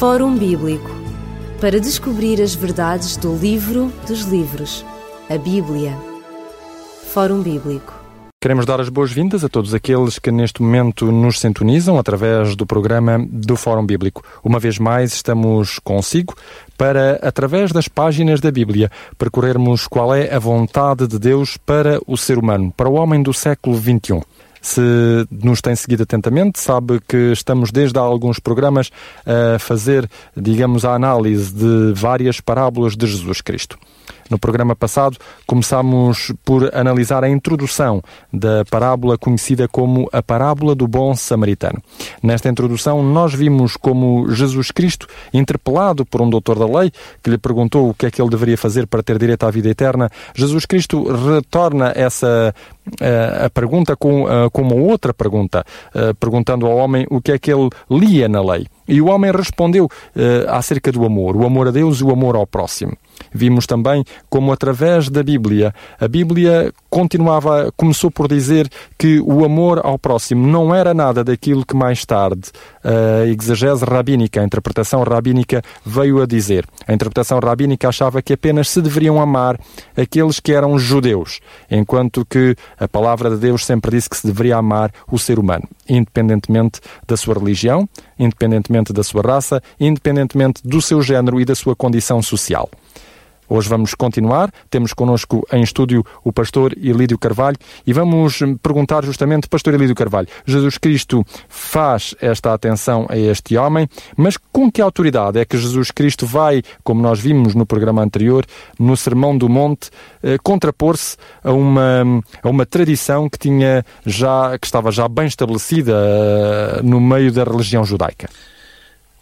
Fórum Bíblico para descobrir as verdades do livro dos livros, a Bíblia. Fórum Bíblico. Queremos dar as boas-vindas a todos aqueles que neste momento nos sintonizam através do programa do Fórum Bíblico. Uma vez mais, estamos consigo para, através das páginas da Bíblia, percorrermos qual é a vontade de Deus para o ser humano, para o homem do século XXI. Se nos tem seguido atentamente, sabe que estamos desde há alguns programas a fazer, digamos, a análise de várias parábolas de Jesus Cristo. No programa passado, começámos por analisar a introdução da parábola conhecida como a parábola do bom samaritano. Nesta introdução, nós vimos como Jesus Cristo, interpelado por um doutor da lei, que lhe perguntou o que é que ele deveria fazer para ter direito à vida eterna, Jesus Cristo retorna essa uh, a pergunta com, uh, com uma outra pergunta, uh, perguntando ao homem o que é que ele lia na lei. E o homem respondeu acerca do amor, o amor a Deus e o amor ao próximo. Vimos também como através da Bíblia, a Bíblia continuava, começou por dizer que o amor ao próximo não era nada daquilo que mais tarde a exegese rabínica, a interpretação rabínica veio a dizer. A interpretação rabínica achava que apenas se deveriam amar aqueles que eram judeus, enquanto que a palavra de Deus sempre disse que se deveria amar o ser humano, independentemente da sua religião, independentemente da sua raça, independentemente do seu género e da sua condição social. Hoje vamos continuar. Temos connosco em estúdio o pastor Elídio Carvalho e vamos perguntar justamente, pastor Elídio Carvalho, Jesus Cristo faz esta atenção a este homem, mas com que autoridade é que Jesus Cristo vai, como nós vimos no programa anterior, no Sermão do Monte, eh, contrapor-se a uma, a uma tradição que tinha já, que estava já bem estabelecida eh, no meio da religião judaica?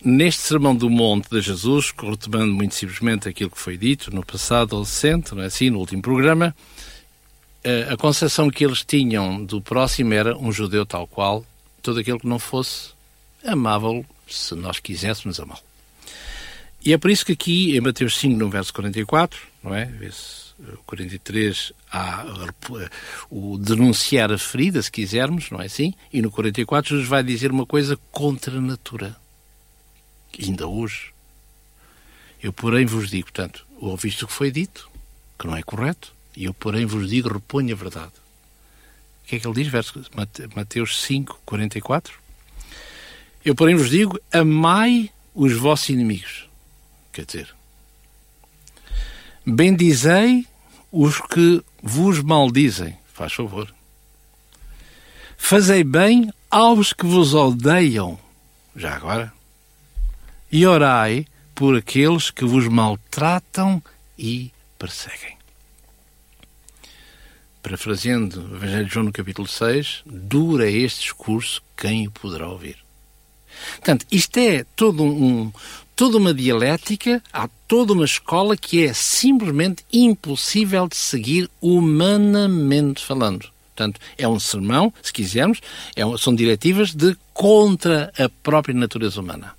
Neste Sermão do Monte de Jesus, retomando muito simplesmente aquilo que foi dito no passado adolescente, não é assim, no último programa, a concepção que eles tinham do próximo era um judeu tal qual, todo aquele que não fosse amável se nós quiséssemos amá-lo. E é por isso que aqui, em Mateus 5, no verso 44, não é? Esse 43 há o denunciar a ferida, se quisermos, não é assim? E no 44 Jesus vai dizer uma coisa contra a natura ainda hoje. Eu, porém, vos digo, portanto, ouviste o que foi dito, que não é correto, e eu, porém, vos digo, reponho a verdade. O que é que ele diz? Verso, Mateus 5, 44. Eu, porém, vos digo, amai os vossos inimigos. Quer dizer, bendizei os que vos maldizem. Faz favor. Fazei bem aos que vos odeiam. Já agora e orai por aqueles que vos maltratam e perseguem. Parafraseando o Evangelho de João no capítulo 6, dura este discurso, quem o poderá ouvir? Portanto, isto é todo um, toda uma dialética, há toda uma escola que é simplesmente impossível de seguir humanamente falando. Portanto, é um sermão, se quisermos, é um, são diretivas de contra a própria natureza humana.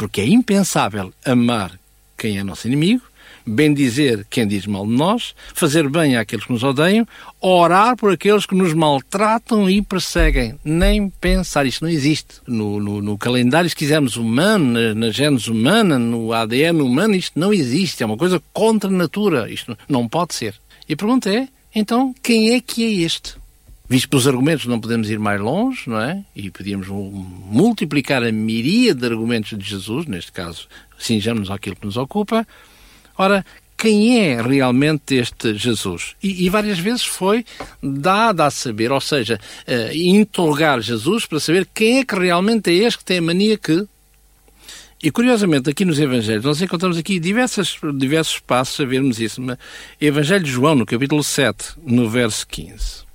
Porque é impensável amar quem é nosso inimigo, bem dizer quem diz mal de nós, fazer bem àqueles que nos odeiam, orar por aqueles que nos maltratam e perseguem. Nem pensar, isto não existe. No, no, no calendário, se quisermos humano, na, na gênese humana, no ADN humano, isto não existe. É uma coisa contra a natura. Isto não pode ser. E a pergunta é, então, quem é que é este? Visto pelos argumentos, não podemos ir mais longe, não é? E podíamos multiplicar a miríade de argumentos de Jesus, neste caso, cinjamos àquilo que nos ocupa. Ora, quem é realmente este Jesus? E, e, várias vezes foi dado a saber, ou seja, uh, interrogar Jesus para saber quem é que realmente é este que tem a mania que. E curiosamente, aqui nos Evangelhos, nós encontramos aqui diversos, diversos passos a vermos isso. Evangelho de João, no capítulo 7, no verso 15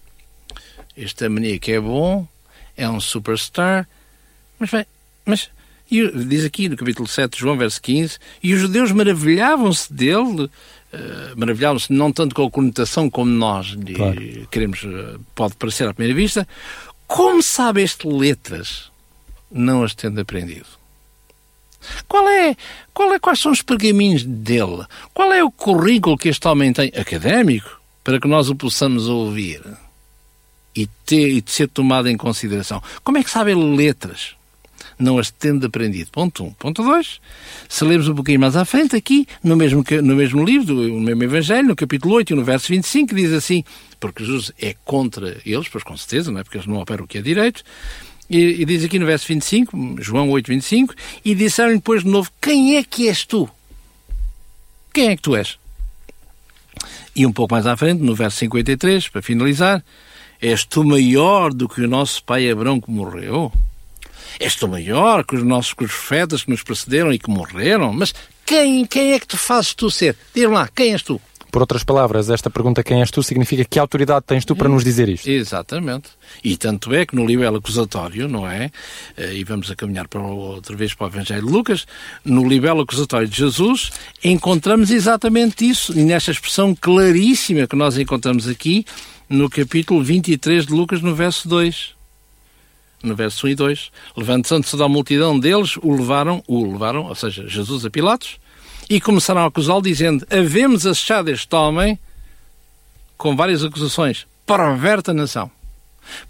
este maníaco é bom, é um superstar, mas, bem, mas e, diz aqui no capítulo 7 de João, verso 15, e os judeus maravilhavam-se dele, uh, maravilhavam-se não tanto com a conotação como nós claro. queremos, uh, pode parecer à primeira vista, como sabe este letras, não as tendo aprendido? Qual é, qual é, quais são os pergaminhos dele? Qual é o currículo que este homem tem académico para que nós o possamos ouvir? E, ter, e de ser tomado em consideração. Como é que sabe letras? não as tendo aprendido. Ponto 1. Um. Ponto 2. Se lermos um pouquinho mais à frente, aqui, no mesmo, no mesmo livro, no mesmo Evangelho, no capítulo 8 e no verso 25, diz assim, porque Jesus é contra eles, pois com certeza, não é? Porque eles não operam o que é direito. E, e diz aqui no verso 25, João 8, 25, e disseram-lhe depois de novo, quem é que és tu? Quem é que tu és? E um pouco mais à frente, no verso 53, para finalizar, és tu maior do que o nosso pai Abrão que morreu? És tu maior que os nossos que os profetas que nos precederam e que morreram? Mas quem, quem é que te fazes tu ser? Diz lá, quem és tu? Por outras palavras, esta pergunta quem és tu significa que autoridade tens tu para nos dizer isto? Exatamente. E tanto é que no libelo acusatório, não é? Eh, e vamos a caminhar para outra vez para o Evangelho de Lucas, no libelo acusatório de Jesus, encontramos exatamente isso, e nesta expressão claríssima que nós encontramos aqui, no capítulo 23 de Lucas, no verso 2 no verso 1 e 2, levantando-se da multidão deles, o levaram, o levaram, ou seja, Jesus a Pilatos, e começaram a acusá-lo, dizendo: Havemos achado este homem com várias acusações, perverte a nação,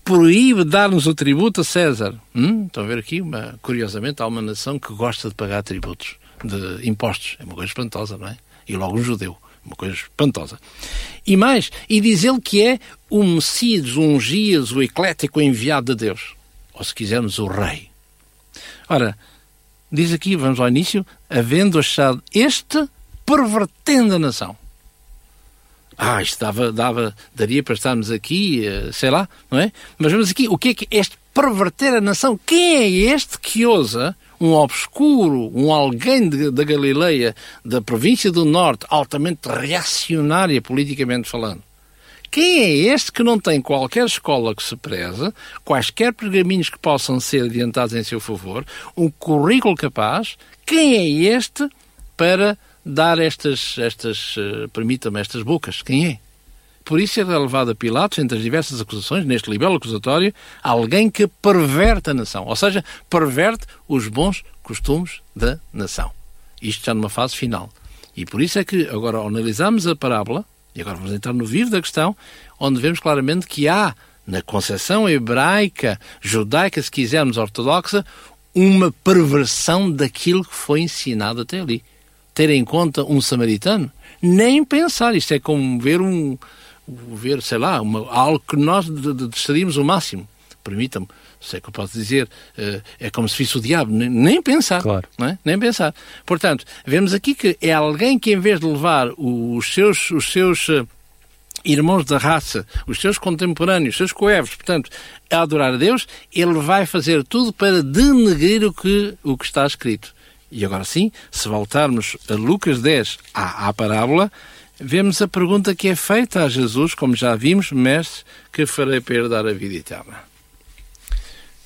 proíbe dar-nos o tributo a César. Hum, estão a ver aqui, uma, curiosamente, há uma nação que gosta de pagar tributos, de impostos. É uma coisa espantosa, não é? E logo um judeu. Uma coisa espantosa. E mais, e diz ele que é o Messias, o Ungias, o eclético enviado de Deus. Ou se quisermos, o Rei. Ora, diz aqui, vamos ao início, havendo achado este pervertendo a nação. Ah, isto dava, dava, daria para estarmos aqui, eh, sei lá, não é? Mas vamos aqui, o que é que este perverter a nação? Quem é este que ousa, um obscuro, um alguém da Galileia, da província do Norte, altamente reacionária politicamente falando, quem é este que não tem qualquer escola que se preza, quaisquer pergaminhos que possam ser adiantados em seu favor, um currículo capaz? Quem é este para dar estas, estas uh, permita-me, estas bocas? Quem é? Por isso é levado a Pilatos, entre as diversas acusações, neste libelo acusatório, alguém que perverte a nação, ou seja, perverte os bons costumes da nação. Isto já numa fase final. E por isso é que, agora, ao analisarmos a parábola, e agora vamos entrar no vivo da questão, onde vemos claramente que há, na concepção hebraica, judaica, se quisermos, ortodoxa, uma perversão daquilo que foi ensinado até ali. Ter em conta um samaritano? Nem pensar. Isto é como ver um. Ver, sei lá, uma, algo que nós deixaríamos o máximo. Permita-me, sei que eu posso dizer, uh, é como se fosse o diabo, nem, pensar. Claro. É? Nem pensar. Portanto, vemos aqui que é alguém que, em vez de levar os seus, os seus uh, irmãos da raça, os seus contemporâneos, os seus coevos, portanto, a adorar a Deus, ele vai fazer tudo para denegrir o que, o que está escrito. E agora sim, se voltarmos a Lucas 10, à, à parábola, vemos a pergunta que é feita a Jesus, como já vimos, mestre, que farei para herdar a vida eterna.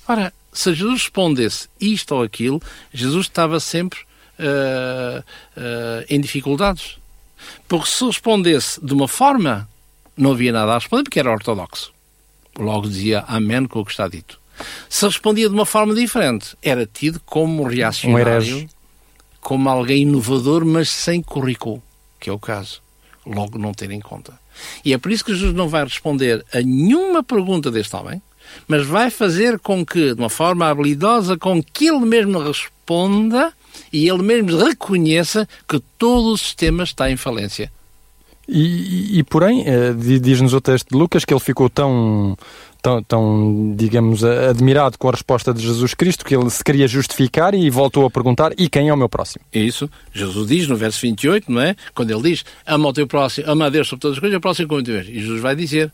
Ora, se Jesus respondesse isto ou aquilo, Jesus estava sempre uh, uh, em dificuldades. Porque se respondesse de uma forma, não havia nada a responder, porque era ortodoxo. Logo dizia amém com o que está dito. Se respondia de uma forma diferente, era tido como reacionário, um como alguém inovador, mas sem currículo, que é o caso. Logo não ter em conta. E é por isso que Jesus não vai responder a nenhuma pergunta deste homem, mas vai fazer com que, de uma forma habilidosa, com que ele mesmo responda e ele mesmo reconheça que todo o sistema está em falência. E, e, porém, eh, diz-nos o texto de Lucas que ele ficou tão, tão, tão, digamos, admirado com a resposta de Jesus Cristo que ele se queria justificar e voltou a perguntar: e quem é o meu próximo? Isso. Jesus diz no verso 28, não é? Quando ele diz: ama o teu próximo, ama a Deus sobre todas as coisas, o próximo como tu E Jesus vai dizer: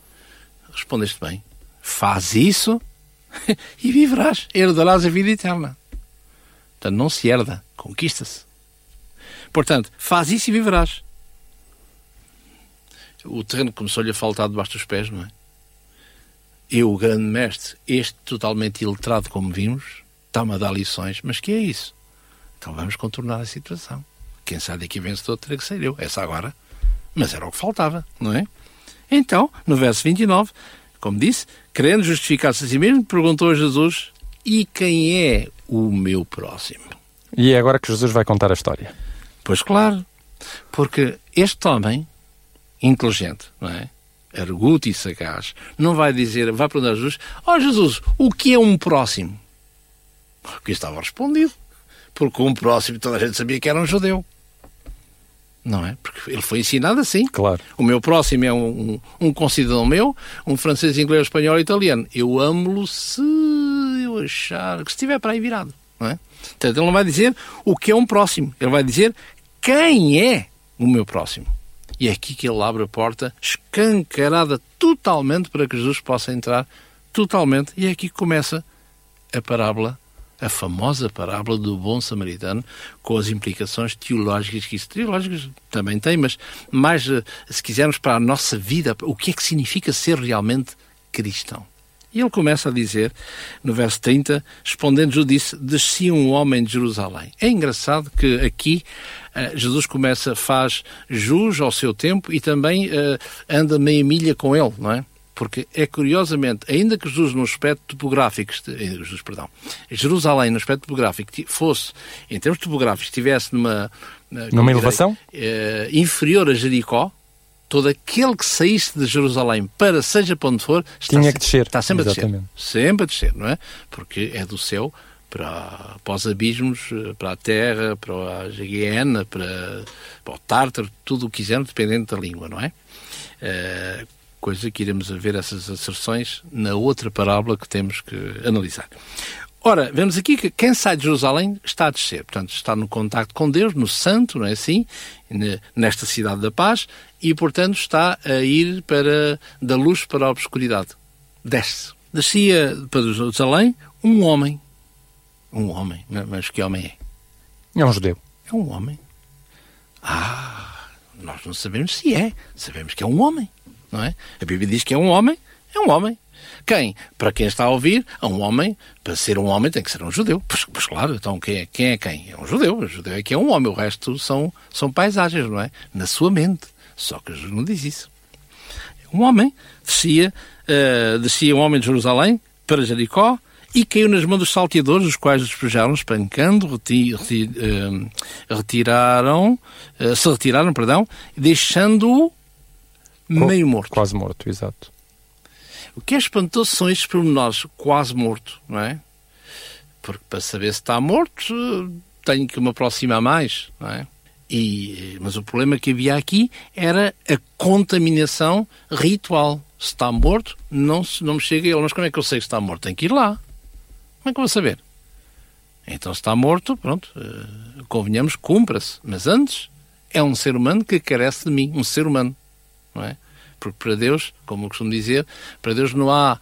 respondeste bem faz isso e viverás, herdarás a vida eterna. Portanto, não se herda, conquista-se. Portanto, faz isso e viverás. O terreno começou-lhe a faltar debaixo dos pés, não é? Eu, o grande mestre, este totalmente iletrado, como vimos, está-me a dar lições, mas que é isso? Então vamos contornar a situação. Quem sabe daqui vencedor terá que ser eu. Essa agora. Mas era o que faltava, não é? Então, no verso 29, como disse, querendo justificar-se a si mesmo, perguntou a Jesus: E quem é o meu próximo? E é agora que Jesus vai contar a história. Pois claro, porque este homem, inteligente, não é? Arguto e sagaz, não vai dizer, vai perguntar a Jesus: Ó oh, Jesus, o que é um próximo? que estava respondido. Porque um próximo, toda a gente sabia que era um judeu. Não é? Porque ele foi ensinado assim. Claro. O meu próximo é um, um, um concidadão meu, um francês, inglês, espanhol e italiano. Eu amo-lo se eu achar que estiver para aí virado. Não é? Portanto, ele não vai dizer o que é um próximo. Ele vai dizer quem é o meu próximo. E é aqui que ele abre a porta, escancarada totalmente para que Jesus possa entrar totalmente. E é aqui que começa a parábola, a famosa parábola do bom samaritano, com as implicações teológicas que isso teológicas também tem, mas mais, eh, se quisermos, para a nossa vida, o que é que significa ser realmente cristão. E ele começa a dizer, no verso 30, respondendo, disse, descia um homem de Jerusalém. É engraçado que aqui uh, Jesus começa, faz jus ao seu tempo e também uh, anda meia milha com ele, não é? Porque é curiosamente, ainda que Jesus no aspecto topográfico, Jesus, perdão, Jerusalém no aspecto topográfico fosse, em termos topográficos, estivesse numa... Numa elevação? Uh, inferior a Jericó, todo aquele que saísse de Jerusalém para seja para onde for, está, Tinha que descer. está sempre Exatamente. a descer. Sempre a descer, não é? Porque é do céu para, para os abismos, para a terra, para a Guiana, para, para o Tártaro, tudo o que quisermos, dependendo da língua, não é? Uh, coisa que iremos ver essas asserções na outra parábola que temos que analisar. Ora, vemos aqui que quem sai de Jerusalém está a descer, portanto, está no contacto com Deus, no Santo, não é assim? Nesta cidade da paz, e, portanto, está a ir para, da luz para a obscuridade. Desce. Descia para Jerusalém um homem. Um homem. Mas que homem é? É um judeu. É um homem. Ah, nós não sabemos se é. Sabemos que é um homem, não é? A Bíblia diz que é um homem, é um homem. Quem? Para quem está a ouvir, a um homem, para ser um homem tem que ser um judeu. Pois, pois claro, então quem é, quem é quem? É um judeu. O judeu é que é um homem, o resto são, são paisagens, não é? Na sua mente. Só que Jesus não diz isso. Um homem descia, uh, descia um homem de Jerusalém para Jericó e caiu nas mãos dos salteadores, os quais o despejaram, espancando, reti, reti, uh, retiraram, uh, se retiraram, perdão, deixando-o meio morto. Quase morto, exato. O que é espantoso são estes pormenores, quase morto, não é? Porque para saber se está morto, tenho que me aproximar mais, não é? E, mas o problema que havia aqui era a contaminação ritual. Se está morto, não, não me chega ele. Mas como é que eu sei que está morto? Tenho que ir lá. Como é que eu vou saber? Então, se está morto, pronto, uh, convenhamos, cumpra-se. Mas antes, é um ser humano que carece de mim, um ser humano, não é? Porque para Deus, como eu costumo dizer, para Deus não há,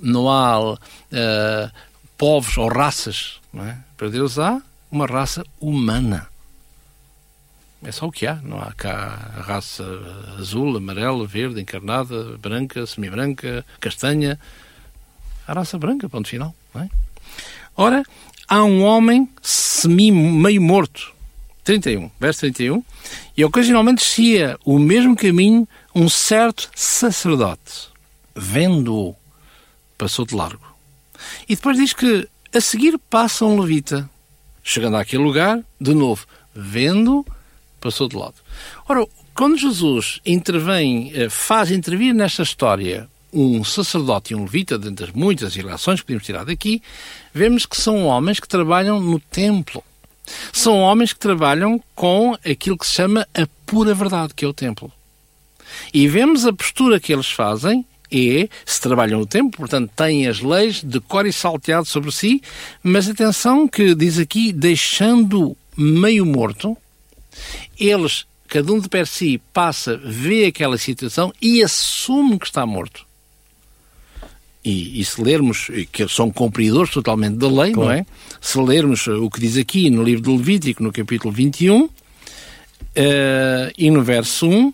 não há uh, povos ou raças. É? Para Deus há uma raça humana. É só o que há. Não há cá a raça azul, amarela, verde, encarnada, branca, semi-branca, castanha. A raça branca, ponto final. É? Ora, há um homem semi meio morto. 31, verso 31. E ocasionalmente descia o mesmo caminho um certo sacerdote, vendo-o, passou de largo. E depois diz que a seguir passa um levita. Chegando àquele lugar, de novo, vendo, passou de lado. Ora, quando Jesus intervém, eh, faz intervir nesta história um sacerdote e um levita, dentre as muitas ilações que podemos tirar daqui, vemos que são homens que trabalham no templo. São homens que trabalham com aquilo que se chama a pura verdade, que é o templo. E vemos a postura que eles fazem é, se trabalham no tempo, portanto têm as leis de cor e salteado sobre si, mas atenção que diz aqui, deixando meio morto, eles, cada um de per si, passa, vê aquela situação e assume que está morto. E, e, se lermos, que são cumpridores totalmente da lei, claro. não é? Se lermos o que diz aqui no livro do Levítico, no capítulo 21, uh, eh, e no verso 1,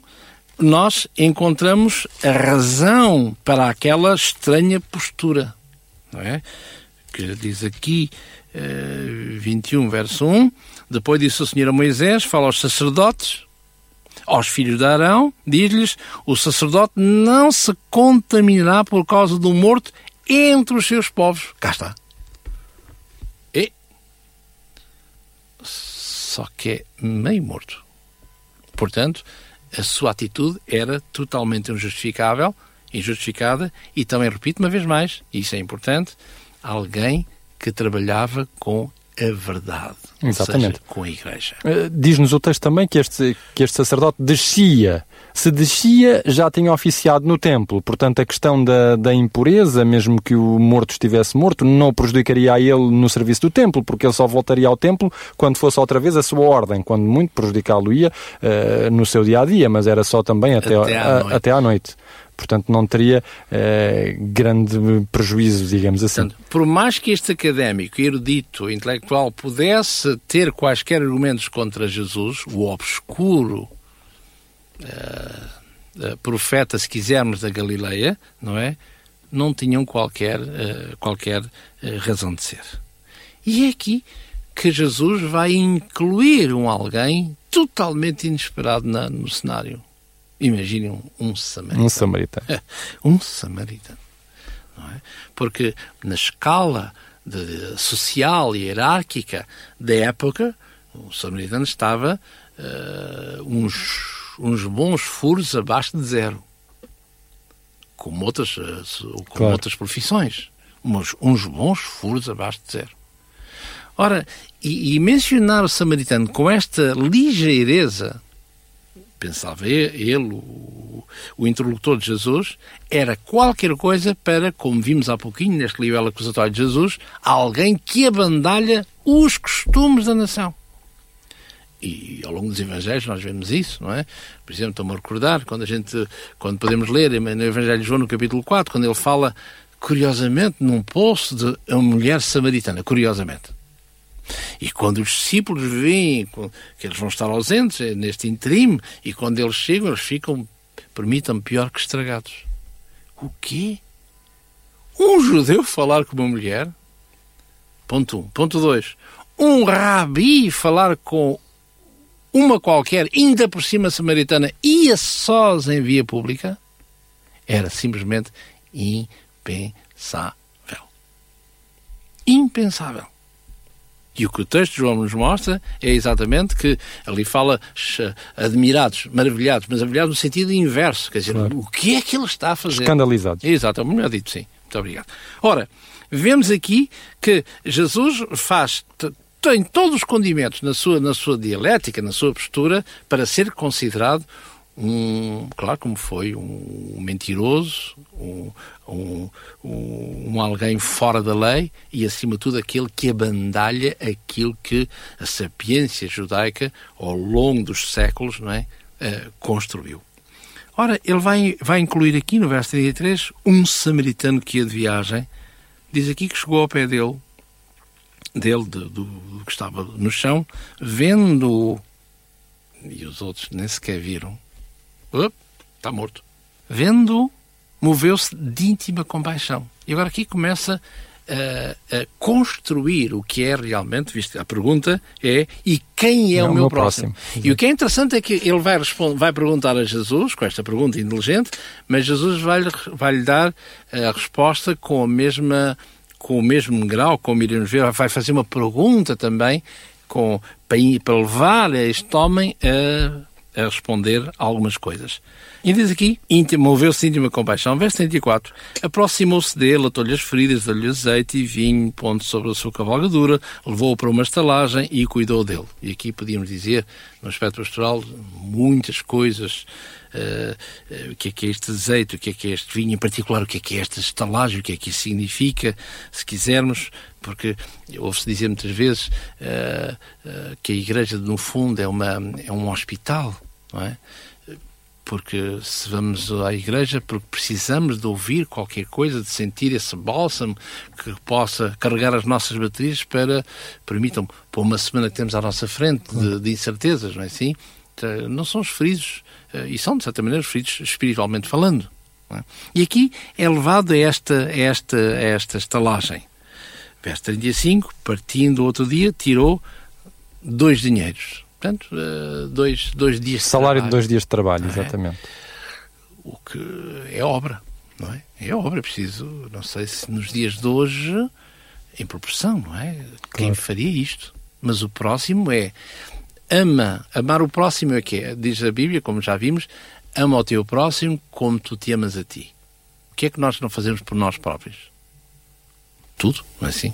nós encontramos a razão para aquela estranha postura, não é? Que diz aqui, uh, 21, verso 1, depois disse o Senhor a Moisés, fala aos sacerdotes, aos filhos de Arão, diz-lhes, o sacerdote não se contaminará por causa do morto entre os seus povos. Cá está. E... Só que é meio morto. Portanto, a sua atitude era totalmente injustificável, injustificada, e também repito uma vez mais, e isso é importante, alguém que trabalhava com a verdade. Exatamente. Seja, com a igreja. Uh, Diz-nos o texto também que este, que este sacerdote descia. Se descia, já tinha oficiado no templo. Portanto, a questão da, da impureza, mesmo que o morto estivesse morto, não prejudicaria a ele no serviço do templo, porque ele só voltaria ao templo quando fosse outra vez a sua ordem. Quando muito prejudicá-lo ia uh, no seu dia a dia, mas era só também até, Até à a- noite. até à noite. Portanto, não teria eh, grande prejuízo, digamos assim. Portanto, por mais que este académico, erudito, intelectual pudesse ter quaisquer argumentos contra Jesus, o obscuro eh, eh, profeta, se quisermos, da Galileia, não é? Não tinham qualquer, eh, qualquer eh, razão de ser. E é aqui que Jesus vai incluir um alguém totalmente inesperado na- no cenário. Imaginem um, um samaritano Um samaritano. um samaritano. Não é? Porque na escala de- social e hierárquica da época, o samaritano estava eh, uns, uns bons furos abaixo de zero. Como outras, eh, como Claro. outras profissões. Uns, uns bons furos abaixo de zero. Ora, e, e mencionar o samaritano com esta ligeireza pensava ele, o, o interlocutor de Jesus, era qualquer coisa para, como vimos há pouquinho neste livro acusatório de Jesus, alguém que abandalha os costumes da nação. E ao longo dos Evangelhos nós vemos isso, não é? Por exemplo, estou-me a recordar, quando a gente, quando podemos ler no Evangelho de João, no capítulo 4, quando ele fala, curiosamente, num poço de uma mulher samaritana, curiosamente. E quando os discípulos veem que eles vão estar ausentes eh, neste interim, e quando eles chegam, eles ficam, permitam-me, pior que estragados. O quê? Um judeu falar com uma mulher? Ponto 1. Um. Ponto 2. Um rabi falar com uma qualquer, ainda por cima samaritana, e a sós em via pública? Era simplesmente impensável. Impensável. E o que o texto de João nos mostra é exatamente que ali fala admirados, maravilhados, mas maravilhados no sentido inverso. Quer dizer, Claro. o que é que ele está a fazer? Escandalizados. Exato, é melhor dito, sim. Muito obrigado. Ora, vemos aqui que Jesus faz, tem todos os condimentos na sua, na sua dialética, na sua postura, para ser considerado um, claro, como foi, um mentiroso, um, um, um, alguém fora da lei e, acima de tudo, aquele que abandalha aquilo que a sapiência judaica, ao longo dos séculos, não é, eh, construiu. Ora, ele vai, vai incluir aqui no verso 33 um samaritano que ia de viagem. Diz aqui que chegou ao pé dele, dele, do, do- do que estava no chão, vendo e os outros nem sequer viram. Está morto. Vendo, moveu-se de íntima compaixão. E agora aqui começa a, a construir o que é realmente, visto a pergunta é e quem é, o meu, próximo? E o que é interessante é que ele vai, responder, vai perguntar a Jesus, com esta pergunta inteligente, mas Jesus vai-lhe vai dar a resposta com a mesma com o mesmo grau, como iremos ver, vai fazer uma pergunta também com, para, para levar este homem a, a responder algumas coisas. E diz aqui, moveu-se íntima compaixão, verso 34, aproximou-se dele, atou-lhe as feridas, deu-lhe azeite e vinho, pondo sobre a sua cavalgadura, levou-o para uma estalagem e cuidou dele. E aqui podíamos dizer, no aspecto pastoral, muitas coisas, uh, uh, o que é que é este azeite, o que é que é este vinho, em particular o que é que é esta estalagem, o que é que isso significa, se quisermos, porque ouve-se dizer muitas vezes uh, que a igreja, no fundo, é, uma, é um hospital, não é? Porque se vamos à igreja porque precisamos de ouvir qualquer coisa, de sentir esse bálsamo que possa carregar as nossas baterias para, permitam, para uma semana que temos à nossa frente de, de incertezas, não é assim? Não somos feridos, e são de certa maneira feridos espiritualmente falando. É? E aqui é levado a esta, a esta, a esta estalagem. Verso 35, partindo outro dia, tirou dois dinheiros. Portanto, dois, dois dias de Salário trabalho. de dois dias de trabalho, exatamente. É? O que é obra, não é? É obra, preciso, não sei se nos dias de hoje, em proporção, não é? Claro. Quem faria isto? Mas o próximo é ama, amar o próximo é que é, diz a Bíblia, como já vimos, ama o teu próximo como tu te amas a ti. O que é que nós não fazemos por nós próprios? Tudo, não é assim?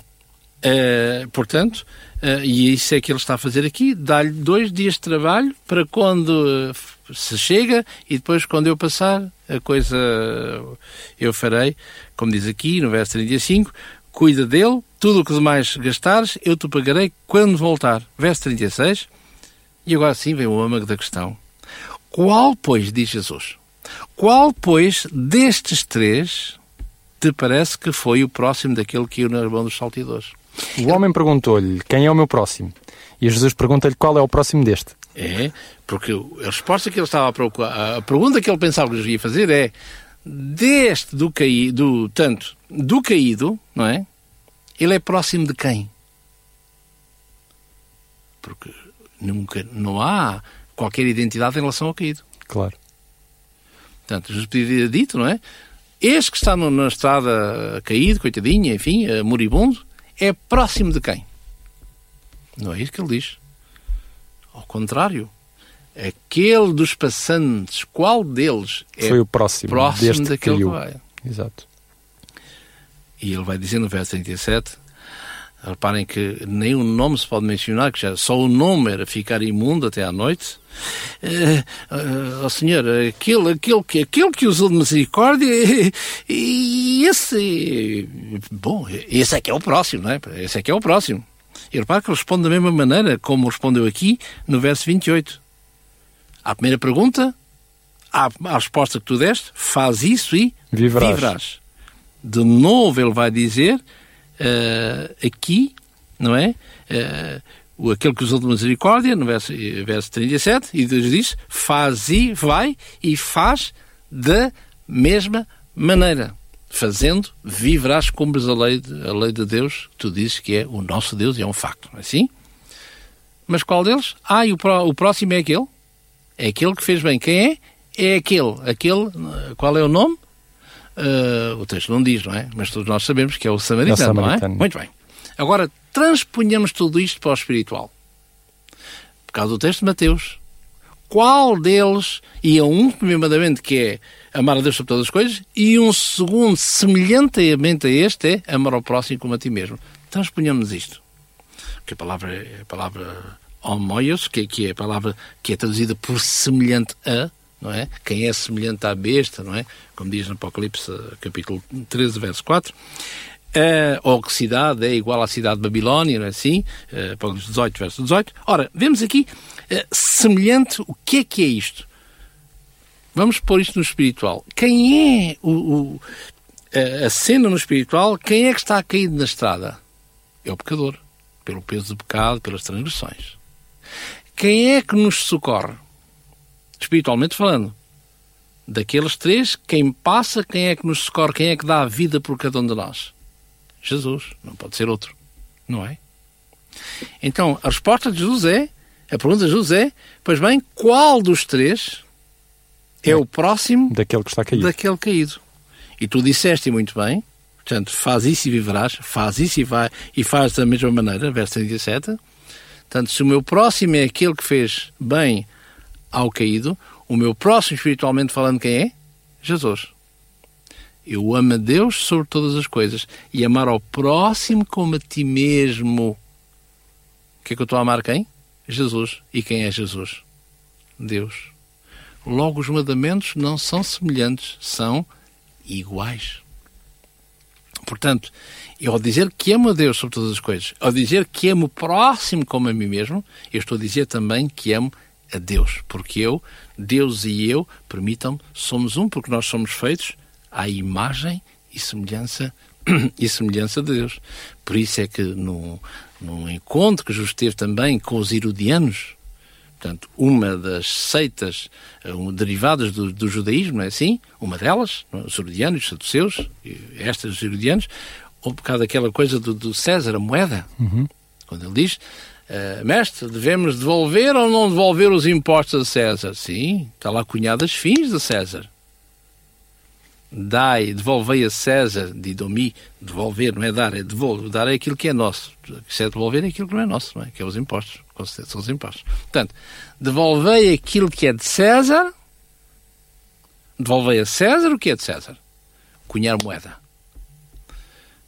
Uh, portanto, uh, e isso é que ele está a fazer aqui, dá-lhe dois dias de trabalho para quando uh, se chega e depois quando eu passar, a coisa eu farei, como diz aqui no verso 35, cuida dele, tudo o que demais gastares, eu te pagarei quando voltar. Verso 36, e agora sim vem o âmago da questão. Qual, pois, diz Jesus, qual, pois, destes três te parece que foi o próximo daquele que ia na mão dos saltidores? O homem perguntou-lhe, quem é o meu próximo? E Jesus pergunta-lhe qual é o próximo deste. É, porque a resposta que ele estava a procurar, a pergunta que ele pensava que lhes ia fazer é, deste do caído, tanto do caído, não é? Ele é próximo de quem? Porque nunca, não há qualquer identidade em relação ao caído. Claro. Portanto, Jesus podia dito, não é? Este que está no, na estrada caído, coitadinho, enfim, moribundo, é próximo de quem? Não é isso que ele diz. Ao contrário, aquele dos passantes, qual deles é Foi o próximo, próximo deste daquele que que vai? Exato. E ele vai dizer no verso 37, reparem que nem o nome se pode mencionar, que já só o nome era ficar imundo até à noite. Eh, eh, Ó Senhor, aquele, aquele, que, aquele que usou de misericórdia, e, e esse, bom, esse é que é o próximo, não é? Esse é que é o próximo. E repare que responde da mesma maneira como respondeu aqui no verso 28. À primeira pergunta, à, à resposta que tu deste, faz isso e Viverás. viverás. De novo ele vai dizer eh, aqui, não é? O aquele que usou de misericórdia, no verso, verso 37, e Deus diz, faz e vai e faz da mesma maneira. Fazendo, viverás cumpres a lei, de, a lei de Deus, que tu dizes que é o nosso Deus e é um facto, não é assim? Mas qual deles? Ah, e o, pró- o próximo é aquele? É aquele que fez bem. Quem é? É aquele. Aquele, eh, qual é o nome? Uh, o texto não diz, não é? Mas todos nós sabemos que é o samaritano, É o samaritano. não é? Muito bem. Agora, transponhamos tudo isto para o espiritual. Por causa do texto de Mateus. Qual deles, e há um primeiro mandamento que é amar a Deus sobre todas as coisas, e um segundo, semelhantemente a este, é amar ao próximo como a ti mesmo. Transponhamos isto. Que a palavra é a palavra homoios, que, que é a palavra que é traduzida por semelhante a, não é? Quem é semelhante à besta, não é? Como diz no Apocalipse, capítulo 13, verso 4. Uh, ou que cidade é igual à cidade de Babilónia, não é assim? Uh, Apocalipse 18, verso 18. Ora, vemos aqui, uh, semelhante, o que é que é isto? Vamos pôr isto no espiritual. Quem é o, o- a- a cena no espiritual? Quem é que está caído na estrada? É o pecador, pelo peso do pecado, pelas transgressões. Quem é que nos socorre? Espiritualmente falando. Daqueles três, quem passa, quem é que nos socorre, quem é que dá a vida por cada um de nós? Jesus, não pode ser outro, não é? Então, a resposta de Jesus é, a pergunta de Jesus é, pois bem, qual dos três é o próximo Daquele que está caído. daquele caído. E tu disseste muito bem, portanto, faz isso e viverás, faz isso e vai, e faz da mesma maneira, verso 37. Portanto, se o meu próximo é aquele que fez bem ao caído, o meu próximo, espiritualmente falando, quem é? Jesus. Eu amo a Deus sobre todas as coisas e amar ao próximo como a ti mesmo. O que é que eu estou a amar quem? Jesus. E quem é Jesus? Deus. Logo, os mandamentos não são semelhantes, são iguais. Portanto, eu ao dizer que amo a Deus sobre todas as coisas, ao dizer que amo o próximo como a mim mesmo, eu estou a dizer também que amo a Deus. Porque eu, Deus e eu, permitam-me, somos um, porque nós somos feitos à imagem e semelhança e semelhança de Deus. Por isso é que no, no encontro que Jesus teve também com os herodianos, portanto, uma das seitas eh, um, derivadas do, do judaísmo, não é assim? Uma delas, é? os herodianos, os saduceus, estas herodianos, ou por causa daquela coisa do, do César, a moeda, quando ele diz, eh, mestre, devemos devolver ou não devolver os impostos a César? Sim, está lá cunhadas fins de César. Dai, devolvei a César, didomi, devolver, não é dar, é devolver. Dar é aquilo que é nosso. Se é devolver, é aquilo que não é nosso, não é? Que é os impostos. Com certeza são os impostos. Portanto, devolvei aquilo que é de César, devolvei a César o que é de César. Cunhar moeda.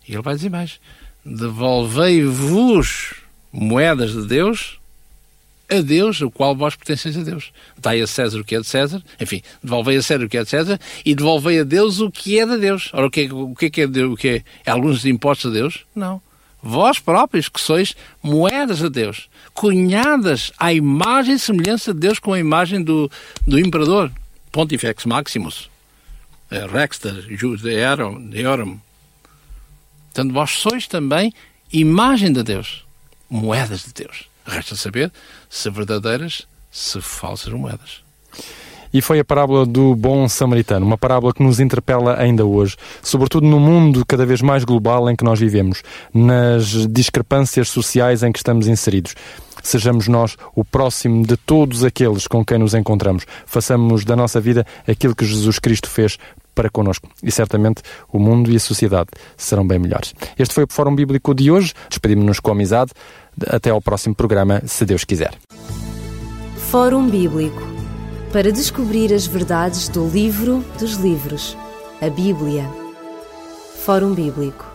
E ele vai dizer mais. devolvei-vos moedas de Deus a Deus, o qual vós pertenceis a Deus. Dai a César o que é de César, enfim, devolvei a César o que é de César e devolvei a Deus o que é de Deus. Ora, o que é, o que é, é, de, o que é? é alguns impostos a Deus? Não. Vós próprios que sois moedas a Deus, cunhadas à imagem e semelhança de Deus com a imagem do, do imperador, Pontifex Maximus, eh, Rexter, Deorum. Portanto, vós sois também imagem de Deus, moedas de Deus. Resta saber se verdadeiras, se falsas moedas. E foi a parábola do bom samaritano, uma parábola que nos interpela ainda hoje, sobretudo no mundo cada vez mais global em que nós vivemos, nas discrepâncias sociais em que estamos inseridos. Sejamos nós o próximo de todos aqueles com quem nos encontramos. Façamos da nossa vida aquilo que Jesus Cristo fez para connosco. E certamente o mundo e a sociedade serão bem melhores. Este foi o Fórum Bíblico de hoje. Despedimos-nos com amizade. Até ao próximo programa, se Deus quiser. Fórum Bíblico para descobrir as verdades do livro dos livros, a Bíblia. Fórum Bíblico